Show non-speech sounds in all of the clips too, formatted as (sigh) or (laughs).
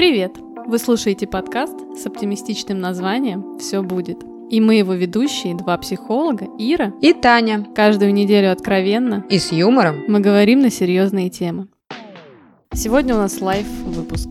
Привет! Вы слушаете подкаст с оптимистичным названием «Все будет». И мы его ведущие, два психолога, Ира и Таня. Каждую неделю откровенно и с юмором мы говорим на серьезные темы. Сегодня у нас live-выпуск.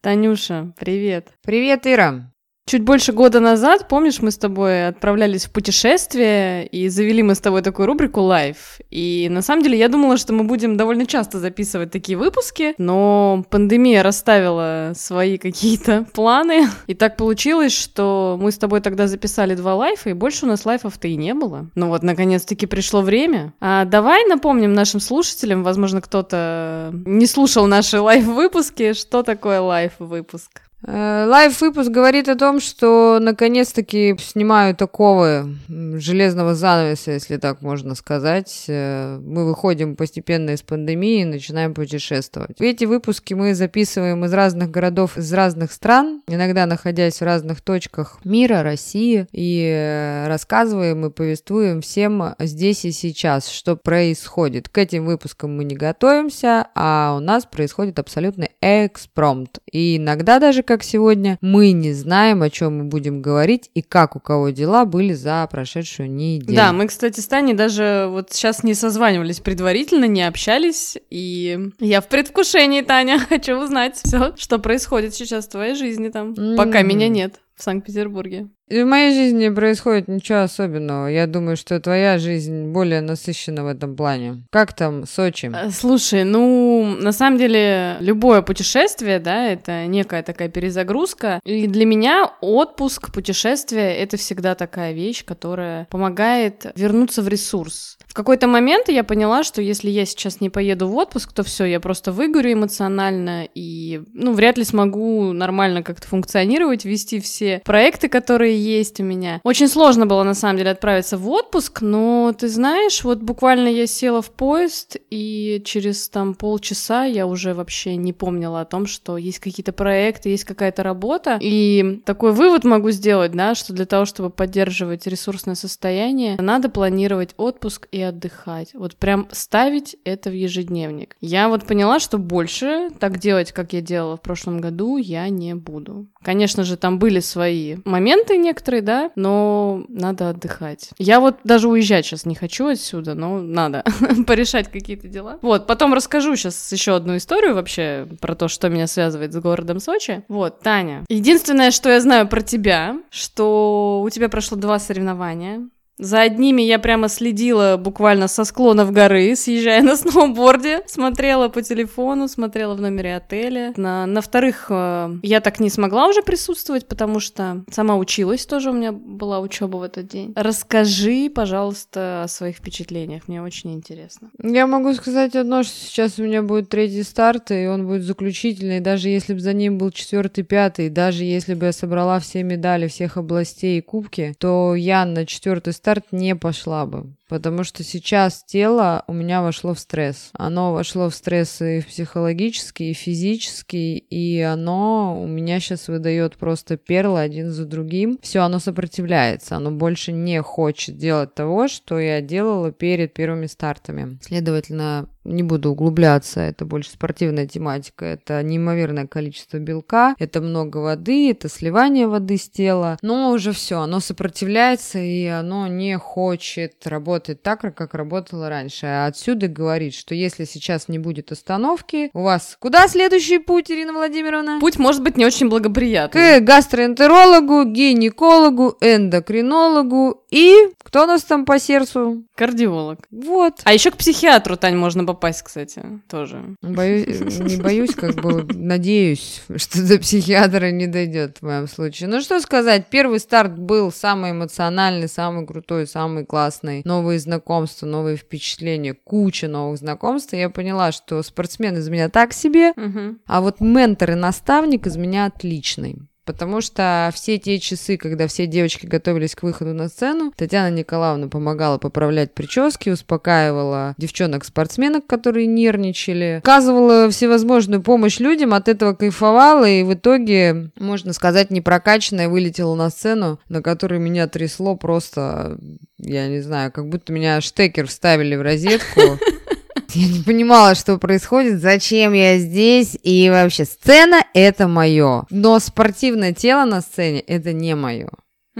Танюша, привет. Привет, Ира. Чуть больше года назад, помнишь, мы с тобой отправлялись в путешествие и завели мы с тобой такую рубрику «Live». И на самом деле я думала, что мы будем довольно часто записывать такие выпуски, но пандемия расставила свои какие-то (laughs) планы. И так получилось, что мы с тобой тогда записали два live а, и больше у нас лайфов-то и не было. Ну вот, наконец-таки пришло время. А давай напомним нашим слушателям, возможно, кто-то не слушал наши (laughs) лайф-выпуски, что такое лайф-выпуск. Э, лайв-выпуск говорит о том, что наконец-таки снимаю такого железного занавеса, если так можно сказать. Э, мы выходим постепенно из пандемии и начинаем путешествовать. Эти выпуски мы записываем из разных городов, из разных стран, иногда находясь в разных точках мира, России, и э, рассказываем и повествуем всем здесь и сейчас, что происходит. К этим выпускам мы не готовимся, а у нас происходит абсолютный экспромт. И иногда даже как сегодня, мы не знаем, о чем мы будем говорить и как у кого дела были за прошедшую неделю. Да, мы, кстати, с Таней даже вот сейчас не созванивались предварительно, не общались, и я в предвкушении, Таня, (laughs) хочу узнать все, что происходит сейчас в твоей жизни там, mm-hmm. пока меня нет в Санкт-Петербурге. И в моей жизни не происходит ничего особенного. Я думаю, что твоя жизнь более насыщена в этом плане. Как там Сочи? Э, слушай, ну, на самом деле, любое путешествие, да, это некая такая перезагрузка. И для меня отпуск, путешествие — это всегда такая вещь, которая помогает вернуться в ресурс. Какой-то момент я поняла, что если я сейчас не поеду в отпуск, то все, я просто выгорю эмоционально и, ну, вряд ли смогу нормально как-то функционировать, вести все проекты, которые есть у меня. Очень сложно было, на самом деле, отправиться в отпуск, но ты знаешь, вот буквально я села в поезд, и через там полчаса я уже вообще не помнила о том, что есть какие-то проекты, есть какая-то работа. И такой вывод могу сделать, да, что для того, чтобы поддерживать ресурсное состояние, надо планировать отпуск и отдыхать. Вот прям ставить это в ежедневник. Я вот поняла, что больше так делать, как я делала в прошлом году, я не буду. Конечно же, там были свои моменты некоторые, да, но надо отдыхать. Я вот даже уезжать сейчас не хочу отсюда, но надо (laughs) порешать какие-то дела. Вот, потом расскажу сейчас еще одну историю вообще про то, что меня связывает с городом Сочи. Вот, Таня. Единственное, что я знаю про тебя, что у тебя прошло два соревнования. За одними я прямо следила буквально со склонов горы, съезжая на (laughs) сноуборде, смотрела по телефону, смотрела в номере отеля. На, на вторых э, я так не смогла уже присутствовать, потому что сама училась тоже, у меня была учеба в этот день. Расскажи, пожалуйста, о своих впечатлениях, мне очень интересно. Я могу сказать одно, что сейчас у меня будет третий старт, и он будет заключительный, даже если бы за ним был четвертый, пятый, даже если бы я собрала все медали всех областей и кубки, то я на четвертый старт старт не пошла бы. Потому что сейчас тело у меня вошло в стресс. Оно вошло в стресс и психологический, и физический, и оно у меня сейчас выдает просто перлы один за другим. Все, оно сопротивляется, оно больше не хочет делать того, что я делала перед первыми стартами. Следовательно, не буду углубляться, это больше спортивная тематика, это неимоверное количество белка, это много воды, это сливание воды с тела, но уже все, оно сопротивляется и оно не хочет работать так, как работало раньше. А отсюда говорит, что если сейчас не будет остановки, у вас куда следующий путь, Ирина Владимировна? Путь может быть не очень благоприятный. К гастроэнтерологу, гинекологу, эндокринологу и кто у нас там по сердцу? Кардиолог. Вот. А еще к психиатру, Тань, можно попасть, кстати, тоже. Боюсь, не боюсь, как бы надеюсь, что до психиатра не дойдет в моем случае. Ну что сказать, первый старт был самый эмоциональный, самый крутой, самый классный. Новые знакомства, новые впечатления, куча новых знакомств, и я поняла, что спортсмен из меня так себе, угу. а вот ментор и наставник из меня отличный. Потому что все те часы, когда все девочки готовились к выходу на сцену, Татьяна Николаевна помогала поправлять прически, успокаивала девчонок-спортсменок, которые нервничали, оказывала всевозможную помощь людям, от этого кайфовала, и в итоге, можно сказать, непрокачанная вылетела на сцену, на которой меня трясло просто, я не знаю, как будто меня штекер вставили в розетку. (laughs) (laughs) Я не понимала, что происходит, зачем я здесь, и вообще сцена — это мое. Но спортивное тело на сцене — это не мое.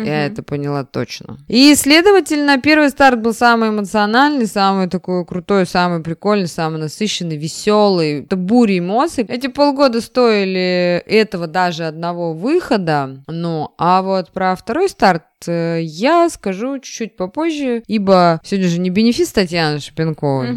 Я это поняла точно. И, следовательно, первый старт был самый эмоциональный, самый такой крутой, самый прикольный, самый насыщенный, веселый. Это буря эмоций. Эти полгода стоили этого даже одного выхода. Ну, а вот про второй старт э, я скажу чуть-чуть попозже, ибо сегодня же не бенефис Татьяны Шапенковой.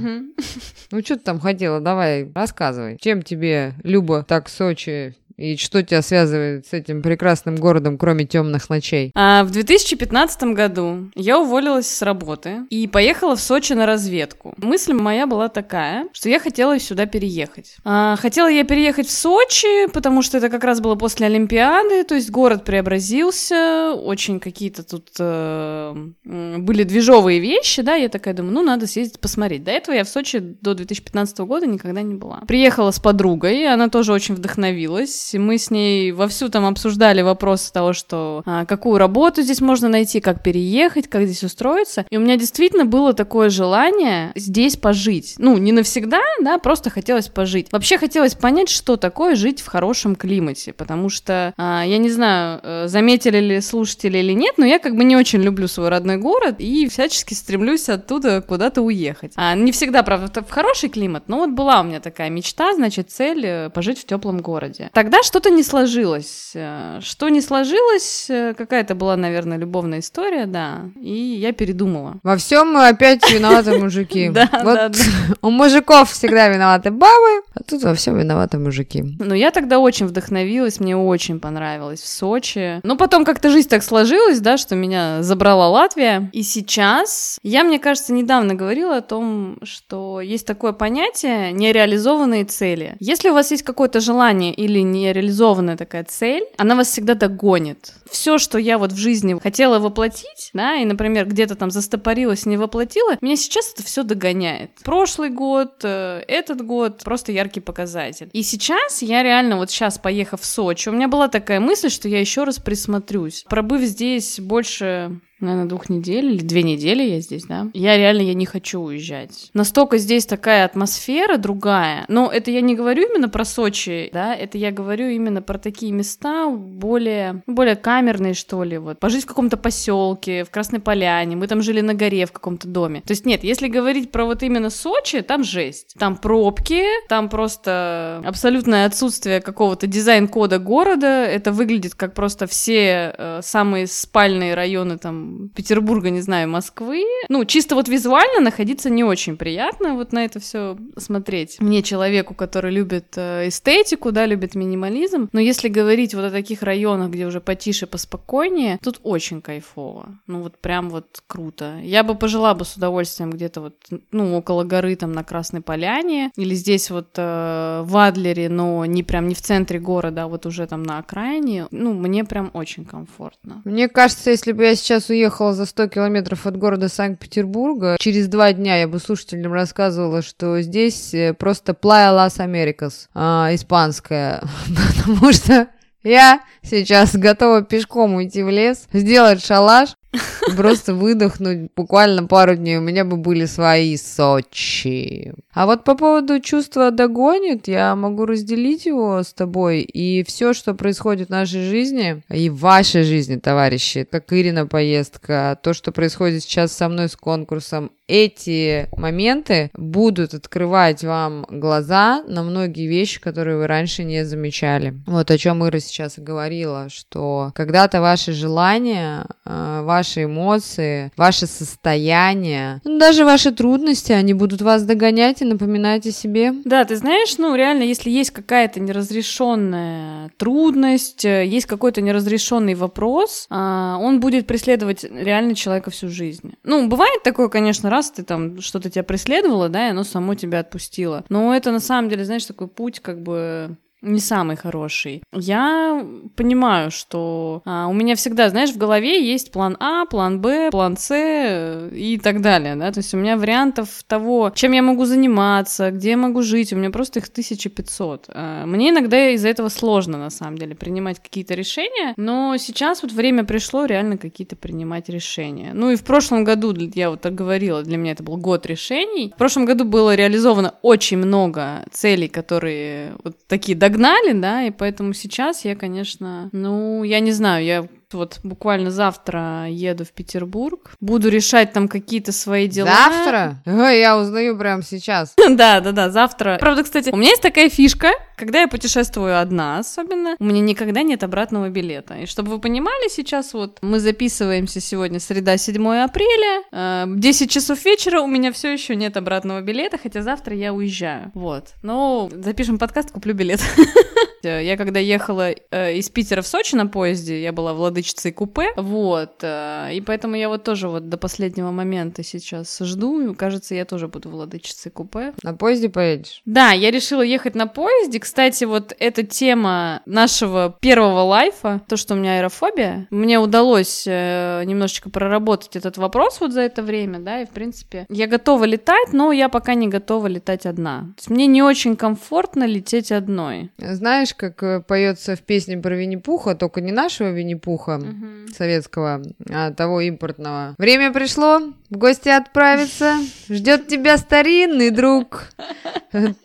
Ну, что ты там хотела? Давай, рассказывай. Чем тебе, Люба, так Сочи и что тебя связывает с этим прекрасным городом, кроме темных ночей? А, в 2015 году я уволилась с работы и поехала в Сочи на разведку. Мысль моя была такая, что я хотела сюда переехать. А, хотела я переехать в Сочи, потому что это как раз было после Олимпиады, то есть город преобразился, очень какие-то тут э, были движовые вещи, да, я такая думаю, ну, надо съездить посмотреть. До этого я в Сочи до 2015 года никогда не была. Приехала с подругой, она тоже очень вдохновилась, мы с ней вовсю там обсуждали вопрос того, что а, какую работу здесь можно найти, как переехать, как здесь устроиться. И у меня действительно было такое желание здесь пожить. Ну, не навсегда, да, просто хотелось пожить. Вообще хотелось понять, что такое жить в хорошем климате, потому что, а, я не знаю, э, заметили ли слушатели или нет, но я как бы не очень люблю свой родной город и всячески стремлюсь оттуда куда-то уехать. А, не всегда, правда, в хороший климат, но вот была у меня такая мечта, значит, цель э, пожить в теплом городе. Тогда что-то не сложилось. Э, что не сложилось, э, какая-то была, наверное, любовная история, да. И я передумала. Во всем мы опять виноваты мужики. (laughs) Да, да. (laughs) У мужиков всегда виноваты бабы, а тут во всем виноваты мужики. Ну, я тогда очень вдохновилась, мне очень понравилось в Сочи. Но потом как-то жизнь так сложилась, да, что меня забрала Латвия. И сейчас, я, мне кажется, недавно говорила о том, что есть такое понятие нереализованные цели. Если у вас есть какое-то желание или не реализованная такая цель, она вас всегда догонит. Все, что я вот в жизни хотела воплотить, да, и, например, где-то там застопорилась, не воплотила, меня сейчас это все догоняет. Прошлый год, э, этот год, просто яркий показатель. И сейчас я реально вот сейчас, поехав в Сочи, у меня была такая мысль, что я еще раз присмотрюсь. Пробыв здесь больше наверное, двух недель или две недели я здесь, да. Я реально, я не хочу уезжать. Настолько здесь такая атмосфера другая. Но это я не говорю именно про Сочи, да, это я говорю именно про такие места более, более камерные, что ли, вот. Пожить в каком-то поселке, в Красной Поляне, мы там жили на горе в каком-то доме. То есть нет, если говорить про вот именно Сочи, там жесть. Там пробки, там просто абсолютное отсутствие какого-то дизайн-кода города. Это выглядит как просто все э, самые спальные районы там Петербурга, не знаю, Москвы. Ну, чисто вот визуально находиться не очень приятно вот на это все смотреть. Мне, человеку, который любит э, эстетику, да, любит минимализм. Но если говорить вот о таких районах, где уже потише, поспокойнее, тут очень кайфово. Ну, вот прям вот круто. Я бы пожила бы с удовольствием где-то вот, ну, около горы там на Красной Поляне, или здесь вот э, в Адлере, но не прям не в центре города, а вот уже там на окраине. Ну, мне прям очень комфортно. Мне кажется, если бы я сейчас уехала уехала за 100 километров от города Санкт-Петербурга. Через два дня я бы слушателям рассказывала, что здесь э, просто Playa Las Americas, а, испанская, (laughs) потому что я сейчас готова пешком уйти в лес, сделать шалаш, (laughs) Просто выдохнуть буквально пару дней, у меня бы были свои Сочи. А вот по поводу чувства догонит, я могу разделить его с тобой. И все, что происходит в нашей жизни, и в вашей жизни, товарищи, как Ирина поездка, то, что происходит сейчас со мной с конкурсом, эти моменты будут открывать вам глаза на многие вещи, которые вы раньше не замечали. Вот о чем Ира сейчас говорила, что когда-то ваши желания, э, ваши эмоции, ваше состояние, ну, даже ваши трудности, они будут вас догонять и напоминать о себе. Да, ты знаешь, ну реально, если есть какая-то неразрешенная трудность, э, есть какой-то неразрешенный вопрос, а, он будет преследовать реально человека всю жизнь. Ну, бывает такое, конечно, раз ты там что-то тебя преследовало, да, и оно само тебя отпустило. Но это на самом деле, знаешь, такой путь как бы не самый хороший. Я понимаю, что а, у меня всегда, знаешь, в голове есть план А, план Б, план С э, и так далее, да, то есть у меня вариантов того, чем я могу заниматься, где я могу жить, у меня просто их 1500. А, мне иногда из-за этого сложно, на самом деле, принимать какие-то решения, но сейчас вот время пришло реально какие-то принимать решения. Ну и в прошлом году, я вот так говорила, для меня это был год решений. В прошлом году было реализовано очень много целей, которые вот такие догнали, да, и поэтому сейчас я, конечно, ну, я не знаю, я вот буквально завтра еду в Петербург. Буду решать там какие-то свои дела. Завтра? Ой, я узнаю прямо сейчас. (laughs) Да, да, да, завтра. Правда, кстати, у меня есть такая фишка, когда я путешествую одна особенно, у меня никогда нет обратного билета. И чтобы вы понимали, сейчас вот мы записываемся сегодня среда 7 апреля, 10 э, часов вечера, у меня все еще нет обратного билета, хотя завтра я уезжаю. Вот. Ну, запишем подкаст, куплю билет. (laughs) Я когда ехала э, из Питера в Сочи на поезде, я была владычицей купе, вот, э, и поэтому я вот тоже вот до последнего момента сейчас жду, и кажется, я тоже буду владычицей купе. На поезде поедешь? Да, я решила ехать на поезде. Кстати, вот эта тема нашего первого лайфа, то, что у меня аэрофобия, мне удалось э, немножечко проработать этот вопрос вот за это время, да, и в принципе я готова летать, но я пока не готова летать одна. То есть мне не очень комфортно лететь одной. Знаешь, знаешь, как э, поется в песне про Винни-Пуха, только не нашего Винни-Пуха угу. советского, а того импортного. Время пришло в гости отправиться. Ждет тебя старинный друг.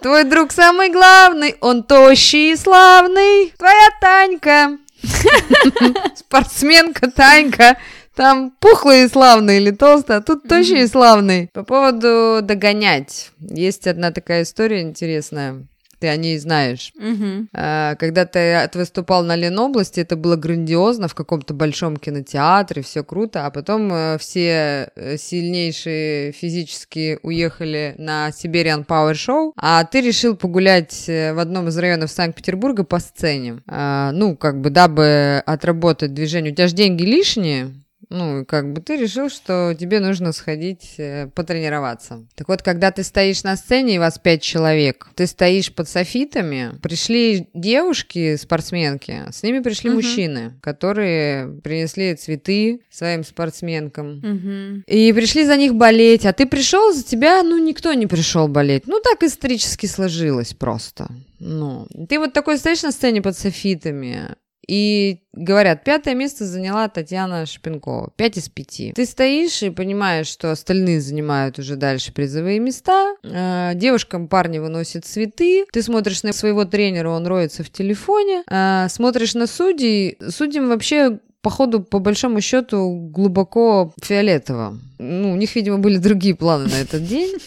Твой друг самый главный, он тощий и славный. Твоя Танька. Спортсменка Танька. Там пухлый и славный или толстый, а тут тощий и славный. По поводу догонять. Есть одна такая история интересная ты о ней знаешь. Угу. когда ты выступал на Ленобласти, это было грандиозно в каком-то большом кинотеатре, все круто, а потом э, все э, сильнейшие физически уехали на Siberian Power Show, а ты решил погулять э, в одном из районов Санкт-Петербурга по сцене. А, ну, как бы, дабы отработать движение. У тебя же деньги лишние, ну, как бы ты решил, что тебе нужно сходить э, потренироваться. Так вот, когда ты стоишь на сцене, и вас пять человек, ты стоишь под софитами, пришли девушки, спортсменки, с ними пришли угу. мужчины, которые принесли цветы своим спортсменкам. Угу. И пришли за них болеть, а ты пришел, за тебя, ну, никто не пришел болеть. Ну, так исторически сложилось просто. Ну, ты вот такой стоишь на сцене под софитами, и говорят, пятое место заняла Татьяна Шипенкова. Пять из пяти. Ты стоишь и понимаешь, что остальные занимают уже дальше призовые места. Э, девушкам парни выносят цветы. Ты смотришь на своего тренера, он роется в телефоне. Э, смотришь на судей. Судьям вообще походу, по большому счету, глубоко фиолетово. Ну, у них, видимо, были другие планы на этот день. (laughs)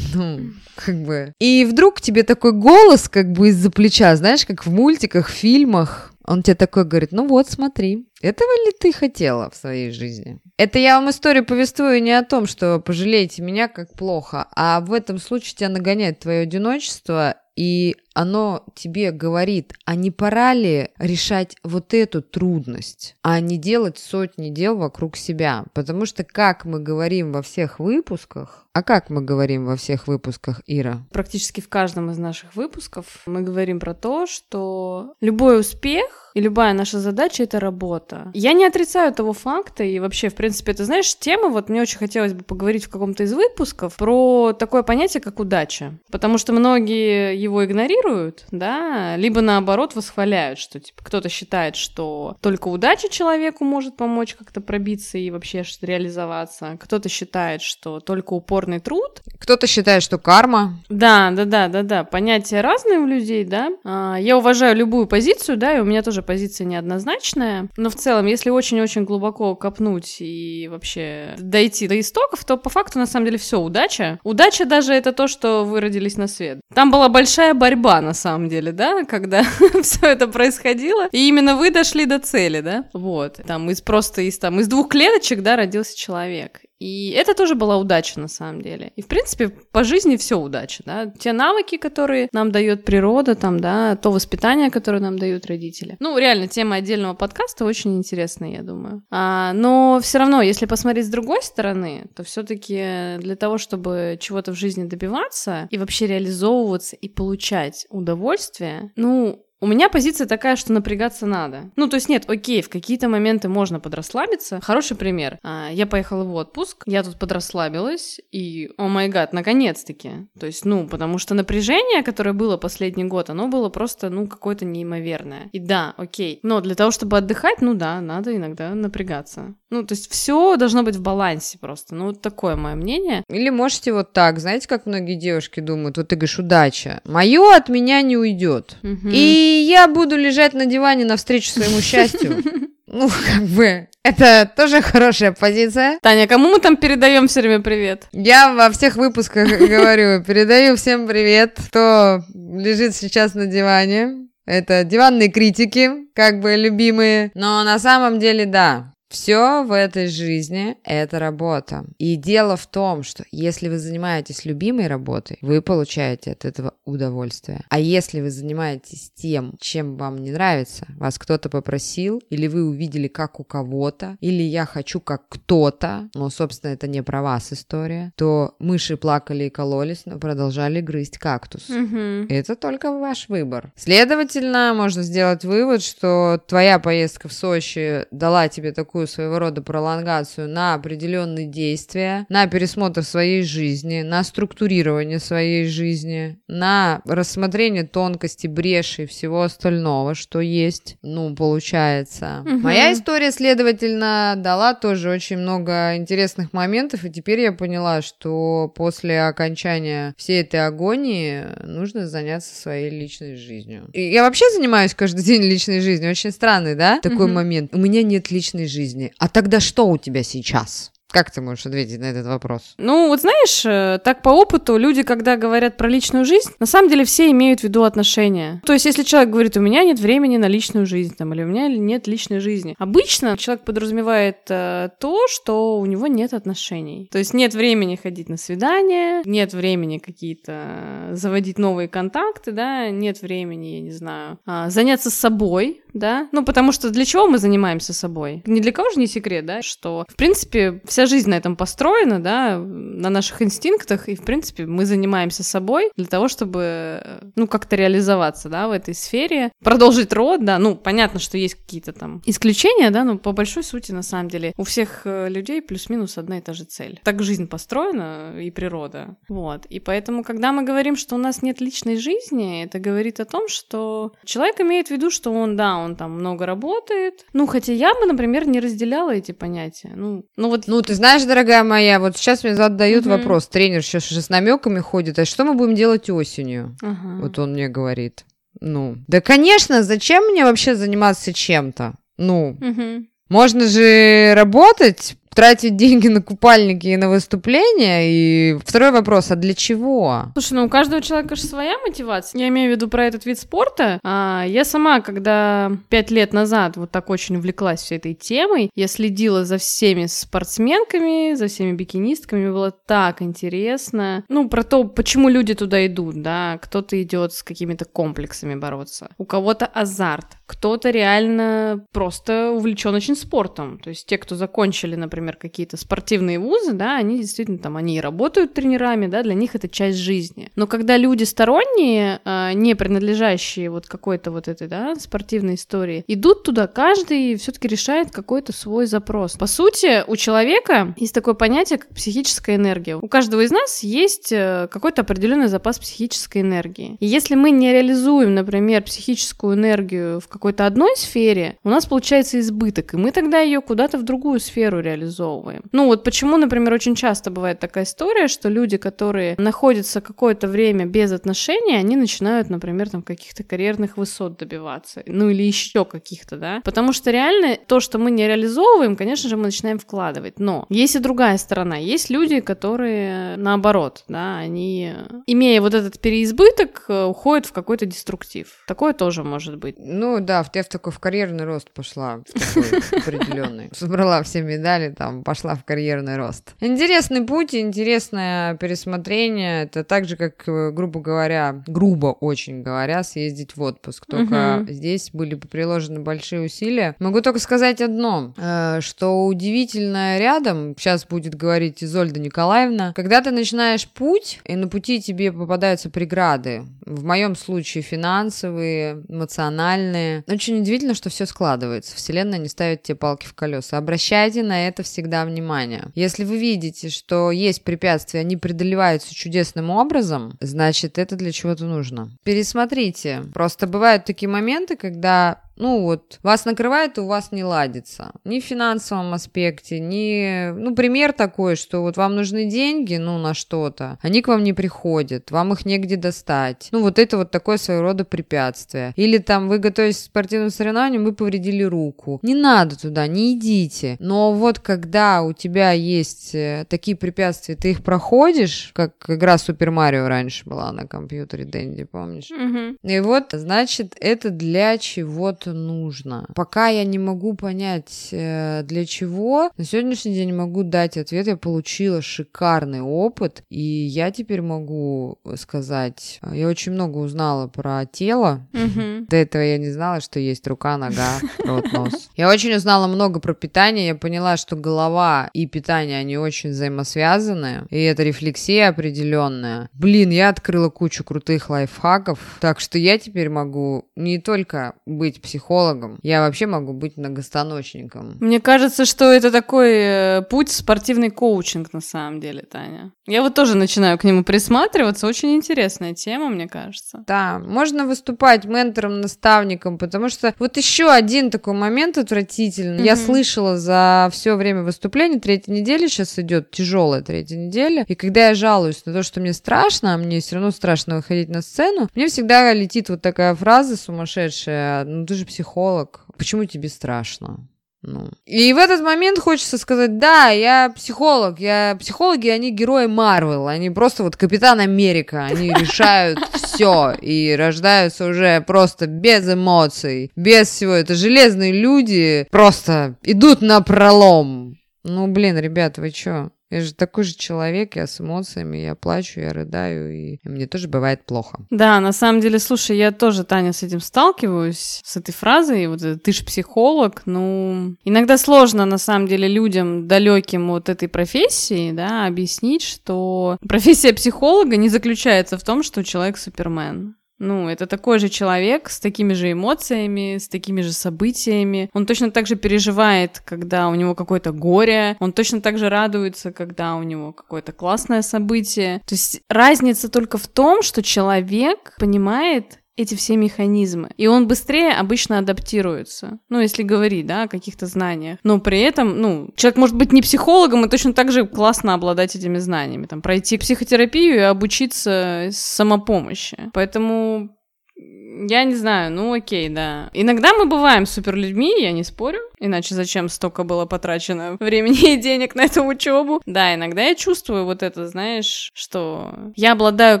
Ну, как бы. И вдруг тебе такой голос, как бы из-за плеча, знаешь, как в мультиках, фильмах. Он тебе такой говорит, ну вот, смотри, этого ли ты хотела в своей жизни? Это я вам историю повествую не о том, что пожалейте меня как плохо, а в этом случае тебя нагоняет твое одиночество, и оно тебе говорит, а не пора ли решать вот эту трудность, а не делать сотни дел вокруг себя. Потому что, как мы говорим во всех выпусках, а как мы говорим во всех выпусках, Ира? Практически в каждом из наших выпусков мы говорим про то, что любой успех и любая наша задача — это работа. Я не отрицаю того факта, и вообще, в принципе, это, знаешь, тема, вот мне очень хотелось бы поговорить в каком-то из выпусков про такое понятие, как удача. Потому что многие его игнорируют, да, либо наоборот восхваляют, что типа кто-то считает, что только удача человеку может помочь как-то пробиться и вообще реализоваться. Кто-то считает, что только упорный труд. Кто-то считает, что карма. Да, да, да, да, да. Понятия разные у людей, да. А, я уважаю любую позицию, да, и у меня тоже позиция неоднозначная. Но в целом, если очень-очень глубоко копнуть и вообще дойти до истоков, то по факту на самом деле все удача. Удача даже это то, что вы родились на свет. Там была большая борьба на самом деле, да, когда (laughs) все это происходило, и именно вы дошли до цели, да. Вот. Там из просто из там из двух клеточек, да, родился человек. И это тоже была удача на самом деле. И в принципе по жизни все удача, да. Те навыки, которые нам дает природа, там, да, то воспитание, которое нам дают родители. Ну, реально, тема отдельного подкаста очень интересная, я думаю. А, но все равно, если посмотреть с другой стороны, то все-таки для того, чтобы чего-то в жизни добиваться и вообще реализовываться и получать удовольствие, ну, у меня позиция такая, что напрягаться надо. Ну, то есть нет, окей, в какие-то моменты можно подрасслабиться. Хороший пример. А, я поехала в отпуск, я тут подрасслабилась, и, о май гад, наконец-таки. То есть, ну, потому что напряжение, которое было последний год, оно было просто, ну, какое-то неимоверное. И да, окей. Но для того, чтобы отдыхать, ну да, надо иногда напрягаться. Ну, то есть все должно быть в балансе просто. Ну, вот такое мое мнение. Или можете вот так, знаете, как многие девушки думают, вот ты говоришь, удача. Мое от меня не уйдет. Мгм. И я буду лежать на диване навстречу своему счастью. (laughs) Ну, как бы, это тоже хорошая позиция. Таня, кому мы там передаем все время привет? Я во всех выпусках (laughs) говорю, передаю всем привет, кто лежит сейчас на диване. Это диванные критики, как бы любимые. Но на самом деле, да, все в этой жизни – это работа. И дело в том, что если вы занимаетесь любимой работой, вы получаете от этого удовольствие. А если вы занимаетесь тем, чем вам не нравится, вас кто-то попросил, или вы увидели как у кого-то, или я хочу как кто-то, но, собственно, это не про вас история, то мыши плакали и кололись, но продолжали грызть кактус. Мгм. Это только ваш выбор. Следовательно, можно сделать вывод, что твоя поездка в Сочи дала тебе такую своего рода пролонгацию на определенные действия, на пересмотр своей жизни, на структурирование своей жизни, на рассмотрение тонкости, бреши и всего остального, что есть, ну, получается. Мгм. Моя история, следовательно, дала тоже очень много интересных моментов, и теперь я поняла, что после окончания всей этой агонии нужно заняться своей личной жизнью. И я вообще занимаюсь каждый день личной жизнью. Очень странный, да, такой Мгм. момент. У меня нет личной жизни. А тогда что у тебя сейчас? Как ты можешь ответить на этот вопрос? Ну, вот знаешь, э, так по опыту, люди, когда говорят про личную жизнь, на самом деле все имеют в виду отношения. То есть, если человек говорит, у меня нет времени на личную жизнь, там, или у меня нет личной жизни, обычно человек подразумевает э, то, что у него нет отношений. То есть, нет времени ходить на свидания, нет времени какие-то э, заводить новые контакты, да, нет времени, я не знаю, а, заняться собой, да, ну, потому что для чего мы занимаемся собой? Ни для кого же не секрет, да, что, в принципе, вся жизнь на этом построена, да, на наших инстинктах, и, в принципе, мы занимаемся собой для того, чтобы, э, ну, как-то реализоваться, да, в этой сфере, продолжить род, да, ну, понятно, что есть какие-то там исключения, да, но по большой сути, на самом деле, у всех э, людей плюс-минус одна и та же цель. Так жизнь построена и природа, вот, и поэтому, когда мы говорим, что у нас нет личной жизни, это говорит о том, что человек имеет в виду, что он, да, он там много работает, ну, хотя я бы, например, не разделяла эти понятия, ну, ну вот Ну, ты знаешь, дорогая моя, вот сейчас мне задают Мгм. вопрос. Тренер сейчас уже с намеками ходит. А что мы будем делать осенью? Ага. Вот он мне говорит. Ну, да, конечно, зачем мне вообще заниматься чем-то? Ну, Мгм. можно же работать, тратить деньги на купальники и на выступления. И второй вопрос, а для чего? Слушай, ну у каждого человека же своя мотивация. Я имею в виду про этот вид спорта. А, я сама, когда пять лет назад вот так очень увлеклась всей этой темой, я следила за всеми спортсменками, за всеми бикинистками, мне было так интересно. Ну, про то, почему люди туда идут, да. Кто-то идет с какими-то комплексами бороться, у кого-то азарт, кто-то реально просто увлечен очень спортом. То есть те, кто закончили, например, какие-то спортивные вузы, да, они действительно там, они и работают тренерами, да, для них это часть жизни. Но когда люди сторонние, а, не принадлежащие вот какой-то вот этой, да, спортивной истории, идут туда, каждый все-таки решает какой-то свой запрос. По сути, у человека есть такое понятие, как психическая энергия. У каждого из нас есть э, какой-то определенный запас психической энергии. И если мы не реализуем, например, психическую энергию в какой-то одной сфере, у нас получается избыток, и мы тогда ее куда-то в другую сферу реализовываем. Ну вот почему, например, очень часто бывает такая история, что люди, которые находятся какое-то время без отношений, они начинают, например, там каких-то карьерных высот добиваться, ну или еще каких-то, да, потому что реально то, что мы не реализовываем, конечно же, мы начинаем вкладывать, но есть и другая сторона, есть люди, которые наоборот, да, они, имея вот этот переизбыток, э, уходят в какой-то деструктив. Такое тоже может быть. Ну да, я в такой в карьерный рост пошла, в такой (laughs) определенный. Собрала все медали там там пошла в карьерный рост. Интересный путь, интересное пересмотрение. Это так же, как, э, грубо говоря, грубо очень говоря, съездить в отпуск. Только угу. здесь были приложены большие усилия. Могу только сказать одно, э, что удивительно рядом, сейчас будет говорить Изольда Николаевна, когда ты начинаешь путь, и на пути тебе попадаются преграды, в моем случае финансовые, эмоциональные. Очень удивительно, что все складывается. Вселенная не ставит тебе палки в колеса. Обращайте на это всегда внимание. Если вы видите, что есть препятствия, они преодолеваются чудесным образом, значит, это для чего-то нужно. Пересмотрите. Просто бывают такие моменты, когда ну вот, вас накрывает, и у вас не ладится. Ни в финансовом аспекте, ни... Ну, пример такой, что вот вам нужны деньги, ну, на что-то, они к вам не приходят, вам их негде достать. Ну, вот это вот такое своего рода препятствие. Или там вы готовитесь к спортивным соревнованиям, вы повредили руку. Не надо туда, не идите. Но вот когда у тебя есть э, такие препятствия, ты их проходишь, как игра Супер Марио раньше была на компьютере, Дэнди, помнишь? Угу. И вот, значит, это для чего-то что нужно. Пока я не могу понять, э, для чего, на сегодняшний день могу дать ответ. Я получила шикарный опыт, и я теперь могу сказать, э, я очень много узнала про тело. Угу. До этого я не знала, что есть рука, нога, рот, нос. Я очень узнала много про питание. Я поняла, что голова и питание, они очень взаимосвязаны. И это рефлексия определенная. Блин, я открыла кучу крутых лайфхаков. Так что я теперь могу не только быть психологом, психологом. Я вообще могу быть многостаночником. Мне кажется, что это такой э, путь спортивный коучинг на самом деле, Таня. Я вот тоже начинаю к нему присматриваться. Очень интересная тема, мне кажется. Да, можно выступать ментором, наставником, потому что вот еще один такой момент отвратительный. Mm-hmm. Я слышала за все время выступления, третья неделя сейчас идет, тяжелая третья неделя, и когда я жалуюсь на то, что мне страшно, а мне все равно страшно выходить на сцену, мне всегда летит вот такая фраза сумасшедшая, ну ты же психолог, почему тебе страшно? Ну. И в этот момент хочется сказать, да, я психолог, я психологи, они герои Марвел, они просто вот Капитан Америка, они (laughs) решают все и рождаются уже просто без эмоций, без всего. Это железные люди просто идут на пролом. Ну, блин, ребят, вы чё? Я же такой же человек, я с эмоциями, я плачу, я рыдаю, и мне тоже бывает плохо. Да, на самом деле, слушай, я тоже, Таня, с этим сталкиваюсь, с этой фразой, вот ты же психолог, ну, иногда сложно, на самом деле, людям, далеким от этой профессии, да, объяснить, что профессия психолога не заключается в том, что человек супермен. Ну, это такой же человек с такими же эмоциями, с такими же событиями. Он точно так же переживает, когда у него какое-то горе. Он точно так же радуется, когда у него какое-то классное событие. То есть разница только в том, что человек понимает эти все механизмы. И он быстрее обычно адаптируется. Ну, если говорить, да, о каких-то знаниях. Но при этом, ну, человек может быть не психологом и точно так же классно обладать этими знаниями. Там, пройти психотерапию и обучиться самопомощи. Поэтому я не знаю, ну окей, да. Иногда мы бываем суперлюдьми, я не спорю. Иначе зачем столько было потрачено (laughs) времени и денег на эту учебу? Да, иногда я чувствую вот это, знаешь, что я обладаю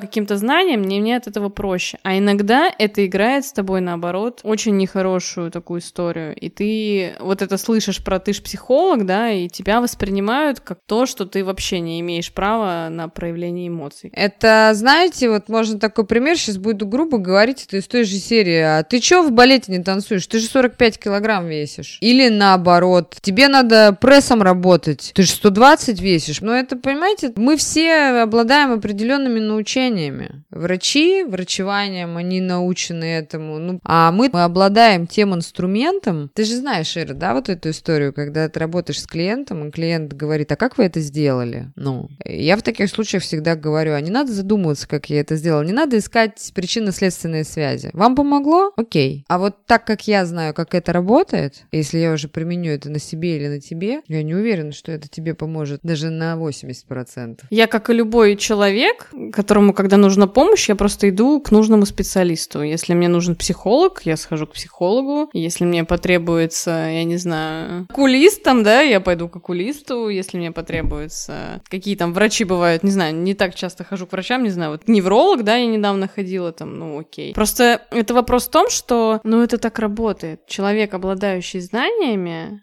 каким-то знанием, мне, мне от этого проще. А иногда это играет с тобой, наоборот, очень нехорошую такую историю. И ты вот это слышишь про ты ж психолог, да, и тебя воспринимают как то, что ты вообще не имеешь права на проявление эмоций. Это, знаете, вот можно такой пример, сейчас буду грубо говорить, это из той же серии, а ты чё в балете не танцуешь? Ты же 45 килограмм весишь. Или наоборот, тебе надо прессом работать, ты же 120 весишь. Но это, понимаете, мы все обладаем определенными научениями. Врачи, врачеванием, они научены этому. Ну, а мы, мы обладаем тем инструментом. Ты же знаешь, Ира, да, вот эту историю, когда ты работаешь с клиентом, и клиент говорит, а как вы это сделали? Ну, я в таких случаях всегда говорю, а не надо задумываться, как я это сделала, не надо искать причинно-следственные связи. Вам помогло? Окей. А вот так как я знаю, как это работает, если я уже применю это на себе или на тебе, я не уверена, что это тебе поможет даже на 80%. Я, как и любой человек, которому, когда нужна помощь, я просто иду к нужному специалисту. Если мне нужен психолог, я схожу к психологу. Если мне потребуется, я не знаю, окулистом, да, я пойду к окулисту. Если мне потребуется... Какие там врачи бывают, не знаю, не так часто хожу к врачам, не знаю, вот невролог, да, я недавно ходила там, ну окей. Просто это вопрос в том, что, ну, это так работает. Человек, обладающий знаниями,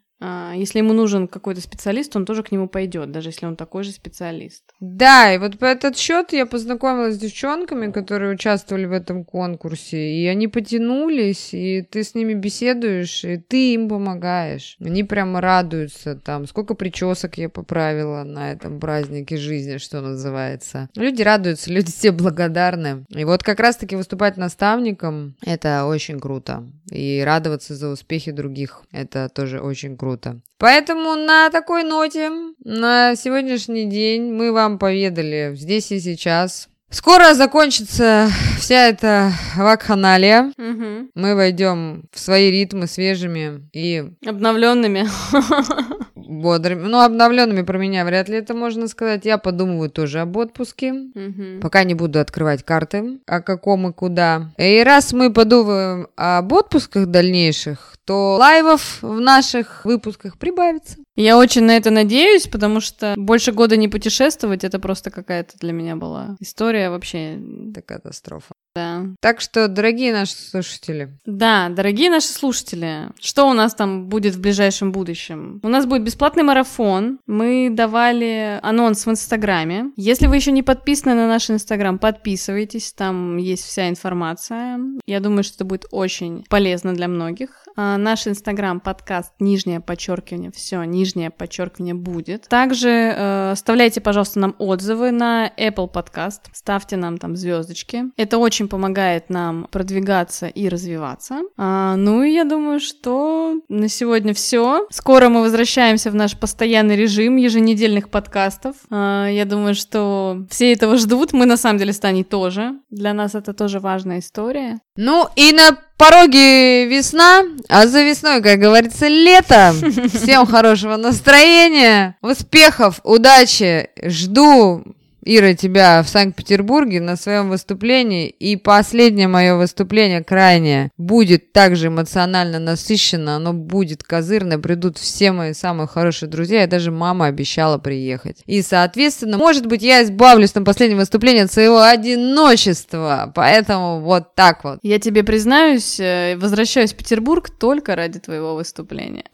если ему нужен какой-то специалист, он тоже к нему пойдет, даже если он такой же специалист. Да, и вот по этот счет я познакомилась с девчонками, которые участвовали в этом конкурсе, и они потянулись, и ты с ними беседуешь, и ты им помогаешь. Они прямо радуются там, сколько причесок я поправила на этом празднике жизни, что называется. Люди радуются, люди (laughs) все благодарны. И вот как раз-таки выступать наставником, это очень круто. И радоваться за успехи других, это тоже очень круто. Поэтому на такой ноте, на сегодняшний день мы вам поведали здесь и сейчас Скоро закончится вся эта вакханалия. Угу. Мы войдем в свои ритмы свежими и Обновленными. (laughs) бодрыми. Ну, обновленными про меня вряд ли это можно сказать. Я подумываю тоже об отпуске. Мгм. Пока не буду открывать карты, о каком и куда. И раз мы подумываем об отпусках дальнейших, то лайвов в наших выпусках прибавится. Я очень на это надеюсь, потому что больше года не путешествовать, это просто какая-то для меня была история вообще, Это катастрофа. Да. Так что, дорогие наши слушатели, Да, дорогие наши слушатели, что у нас там будет в ближайшем будущем? У нас будет бесплатный марафон. Мы давали анонс в Инстаграме. Если вы еще не подписаны на наш Инстаграм, подписывайтесь, там есть вся информация. Я думаю, что это будет очень полезно для многих. А, наш Инстаграм, подкаст, нижнее подчеркивание, все, нижнее подчеркивание будет. Также э, оставляйте, пожалуйста, нам отзывы на Apple Podcast, ставьте нам там звездочки. Это очень помогает нам продвигаться и развиваться. А, ну и я думаю, что на сегодня все. Скоро мы возвращаемся в наш постоянный режим еженедельных подкастов. А, я думаю, что все этого ждут. Мы на самом деле с Таней тоже. Для нас это тоже важная история. Ну и на пороге весна, а за весной, как говорится, лето. (laughs) Всем хорошего настроения, успехов, удачи. Жду, Ира, тебя в Санкт-Петербурге на своем выступлении. И последнее мое выступление крайнее будет также эмоционально насыщенно. Оно будет козырное. Придут все мои самые хорошие друзья. И даже мама обещала приехать. И, соответственно, может быть, я избавлюсь на последнем выступлении от своего одиночества. Поэтому вот так вот. Я тебе признаюсь, э, возвращаюсь в Петербург только ради твоего выступления. (laughs)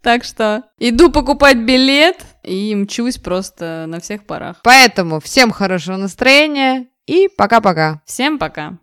Так что иду покупать билет и мчусь просто на всех парах. Поэтому всем хорошего настроения и пока-пока. Всем пока!